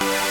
Yeah.